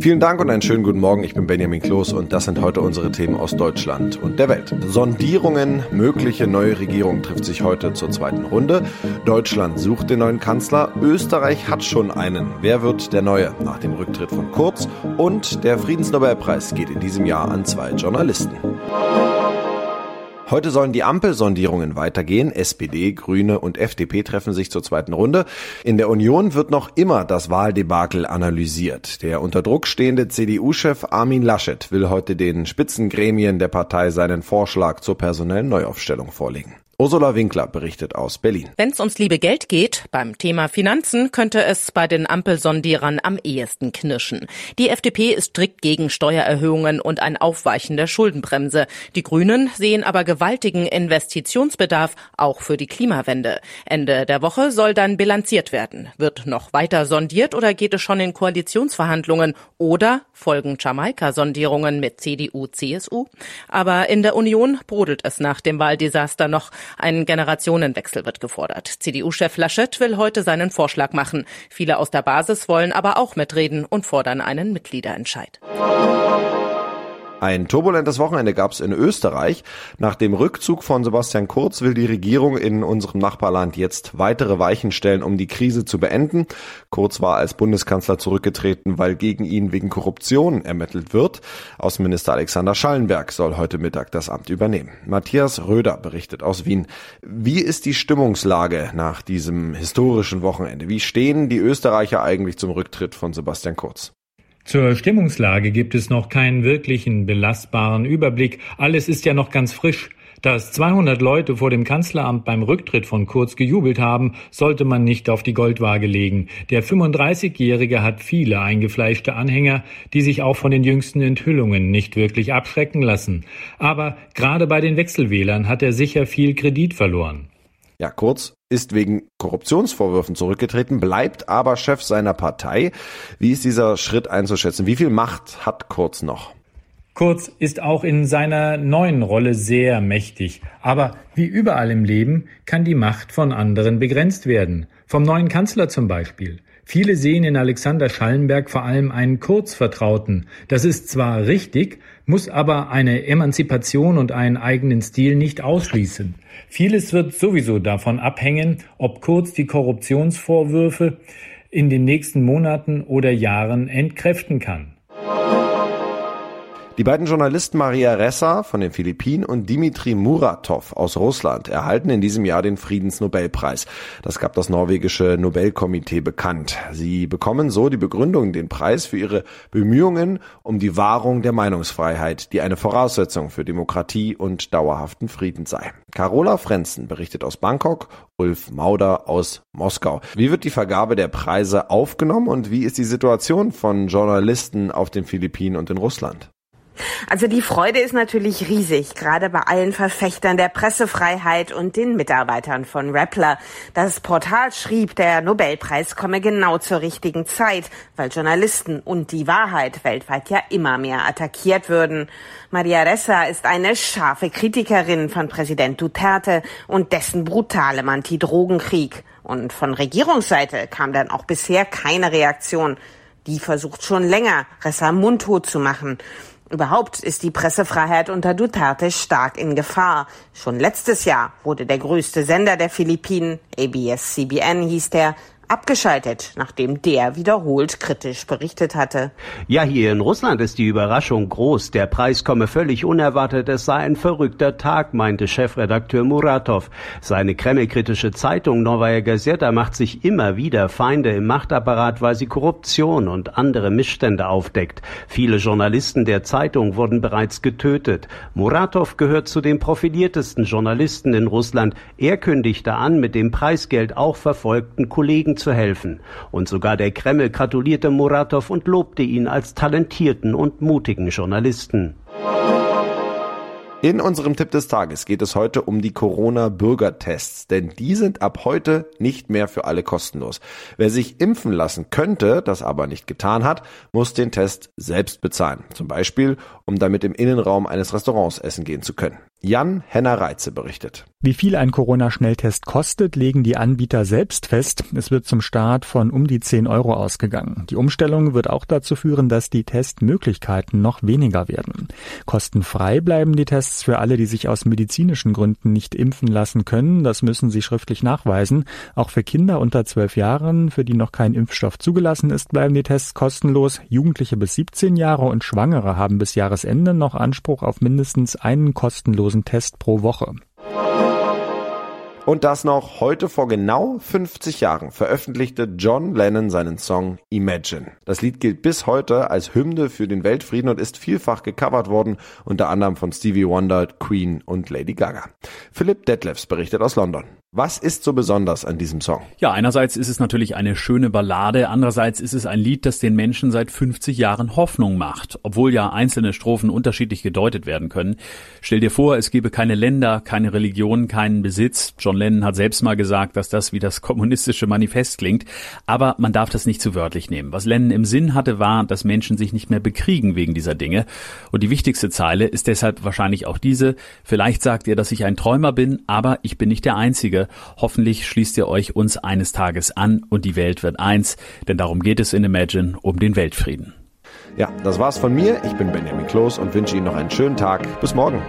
Vielen Dank und einen schönen guten Morgen. Ich bin Benjamin Kloß und das sind heute unsere Themen aus Deutschland und der Welt. Sondierungen, mögliche neue Regierung trifft sich heute zur zweiten Runde. Deutschland sucht den neuen Kanzler. Österreich hat schon einen. Wer wird der neue nach dem Rücktritt von Kurz? Und der Friedensnobelpreis geht in diesem Jahr an zwei Journalisten. Heute sollen die Ampelsondierungen weitergehen. SPD, Grüne und FDP treffen sich zur zweiten Runde. In der Union wird noch immer das Wahldebakel analysiert. Der unter Druck stehende CDU-Chef Armin Laschet will heute den Spitzengremien der Partei seinen Vorschlag zur personellen Neuaufstellung vorlegen. Ursula Winkler berichtet aus Berlin. Wenn es ums liebe Geld geht, beim Thema Finanzen könnte es bei den Ampelsondierern am ehesten knirschen. Die FDP ist strikt gegen Steuererhöhungen und ein Aufweichen der Schuldenbremse. Die Grünen sehen aber gewaltigen Investitionsbedarf auch für die Klimawende. Ende der Woche soll dann bilanziert werden. Wird noch weiter sondiert oder geht es schon in Koalitionsverhandlungen oder folgen Jamaika-Sondierungen mit CDU, CSU? Aber in der Union brodelt es nach dem Wahldesaster noch. Ein Generationenwechsel wird gefordert. CDU-Chef Laschet will heute seinen Vorschlag machen. Viele aus der Basis wollen aber auch mitreden und fordern einen Mitgliederentscheid. Ein turbulentes Wochenende gab es in Österreich. Nach dem Rückzug von Sebastian Kurz will die Regierung in unserem Nachbarland jetzt weitere Weichen stellen, um die Krise zu beenden. Kurz war als Bundeskanzler zurückgetreten, weil gegen ihn wegen Korruption ermittelt wird. Außenminister Alexander Schallenberg soll heute Mittag das Amt übernehmen. Matthias Röder berichtet aus Wien. Wie ist die Stimmungslage nach diesem historischen Wochenende? Wie stehen die Österreicher eigentlich zum Rücktritt von Sebastian Kurz? Zur Stimmungslage gibt es noch keinen wirklichen belastbaren Überblick. Alles ist ja noch ganz frisch. Dass 200 Leute vor dem Kanzleramt beim Rücktritt von Kurz gejubelt haben, sollte man nicht auf die Goldwaage legen. Der 35-Jährige hat viele eingefleischte Anhänger, die sich auch von den jüngsten Enthüllungen nicht wirklich abschrecken lassen. Aber gerade bei den Wechselwählern hat er sicher viel Kredit verloren. Ja, Kurz ist wegen Korruptionsvorwürfen zurückgetreten, bleibt aber Chef seiner Partei. Wie ist dieser Schritt einzuschätzen? Wie viel Macht hat Kurz noch? Kurz ist auch in seiner neuen Rolle sehr mächtig. Aber wie überall im Leben kann die Macht von anderen begrenzt werden. Vom neuen Kanzler zum Beispiel. Viele sehen in Alexander Schallenberg vor allem einen Kurzvertrauten. Das ist zwar richtig, muss aber eine Emanzipation und einen eigenen Stil nicht ausschließen. Vieles wird sowieso davon abhängen, ob Kurz die Korruptionsvorwürfe in den nächsten Monaten oder Jahren entkräften kann. Die beiden Journalisten Maria Ressa von den Philippinen und Dimitri Muratov aus Russland erhalten in diesem Jahr den Friedensnobelpreis. Das gab das norwegische Nobelkomitee bekannt. Sie bekommen so die Begründung den Preis für ihre Bemühungen um die Wahrung der Meinungsfreiheit, die eine Voraussetzung für Demokratie und dauerhaften Frieden sei. Carola Frenzen berichtet aus Bangkok, Ulf Mauder aus Moskau. Wie wird die Vergabe der Preise aufgenommen und wie ist die Situation von Journalisten auf den Philippinen und in Russland? Also die Freude ist natürlich riesig, gerade bei allen Verfechtern der Pressefreiheit und den Mitarbeitern von Rappler. Das Portal schrieb, der Nobelpreis komme genau zur richtigen Zeit, weil Journalisten und die Wahrheit weltweit ja immer mehr attackiert würden. Maria Ressa ist eine scharfe Kritikerin von Präsident Duterte und dessen brutalem Anti-Drogenkrieg. Und von Regierungsseite kam dann auch bisher keine Reaktion. Die versucht schon länger, Ressa mundtot zu machen. Überhaupt ist die Pressefreiheit unter Duterte stark in Gefahr. Schon letztes Jahr wurde der größte Sender der Philippinen, ABS-CBN hieß der, abgeschaltet, nachdem der wiederholt kritisch berichtet hatte. Ja, hier in Russland ist die Überraschung groß. Der Preis komme völlig unerwartet. Es sei ein verrückter Tag, meinte Chefredakteur Muratov. Seine kremlkritische Zeitung Novaya Gazeta macht sich immer wieder Feinde im Machtapparat, weil sie Korruption und andere Missstände aufdeckt. Viele Journalisten der Zeitung wurden bereits getötet. Muratov gehört zu den profiliertesten Journalisten in Russland. Er kündigte an, mit dem Preisgeld auch verfolgten Kollegen zu helfen. Und sogar der Kreml gratulierte Muratow und lobte ihn als talentierten und mutigen Journalisten. In unserem Tipp des Tages geht es heute um die Corona-Bürgertests, denn die sind ab heute nicht mehr für alle kostenlos. Wer sich impfen lassen könnte, das aber nicht getan hat, muss den Test selbst bezahlen. Zum Beispiel, um damit im Innenraum eines Restaurants essen gehen zu können. Jan Henner Reitze berichtet. Wie viel ein Corona-Schnelltest kostet, legen die Anbieter selbst fest. Es wird zum Start von um die 10 Euro ausgegangen. Die Umstellung wird auch dazu führen, dass die Testmöglichkeiten noch weniger werden. Kostenfrei bleiben die Tests für alle, die sich aus medizinischen Gründen nicht impfen lassen können. Das müssen sie schriftlich nachweisen. Auch für Kinder unter 12 Jahren, für die noch kein Impfstoff zugelassen ist, bleiben die Tests kostenlos. Jugendliche bis 17 Jahre und Schwangere haben bis Jahresende noch Anspruch auf mindestens einen kostenlosen Test pro Woche. Und das noch heute vor genau 50 Jahren veröffentlichte John Lennon seinen Song Imagine. Das Lied gilt bis heute als Hymne für den Weltfrieden und ist vielfach gecovert worden, unter anderem von Stevie Wonder, Queen und Lady Gaga. Philipp Detlefs berichtet aus London. Was ist so besonders an diesem Song? Ja, einerseits ist es natürlich eine schöne Ballade, andererseits ist es ein Lied, das den Menschen seit 50 Jahren Hoffnung macht, obwohl ja einzelne Strophen unterschiedlich gedeutet werden können. Stell dir vor, es gebe keine Länder, keine Religion, keinen Besitz. John Lennon hat selbst mal gesagt, dass das wie das kommunistische Manifest klingt, aber man darf das nicht zu wörtlich nehmen. Was Lennon im Sinn hatte, war, dass Menschen sich nicht mehr bekriegen wegen dieser Dinge. Und die wichtigste Zeile ist deshalb wahrscheinlich auch diese. Vielleicht sagt ihr, dass ich ein Träumer bin, aber ich bin nicht der Einzige. Folge. Hoffentlich schließt ihr euch uns eines Tages an und die Welt wird eins, denn darum geht es in Imagine, um den Weltfrieden. Ja, das war's von mir. Ich bin Benjamin Kloß und wünsche Ihnen noch einen schönen Tag. Bis morgen.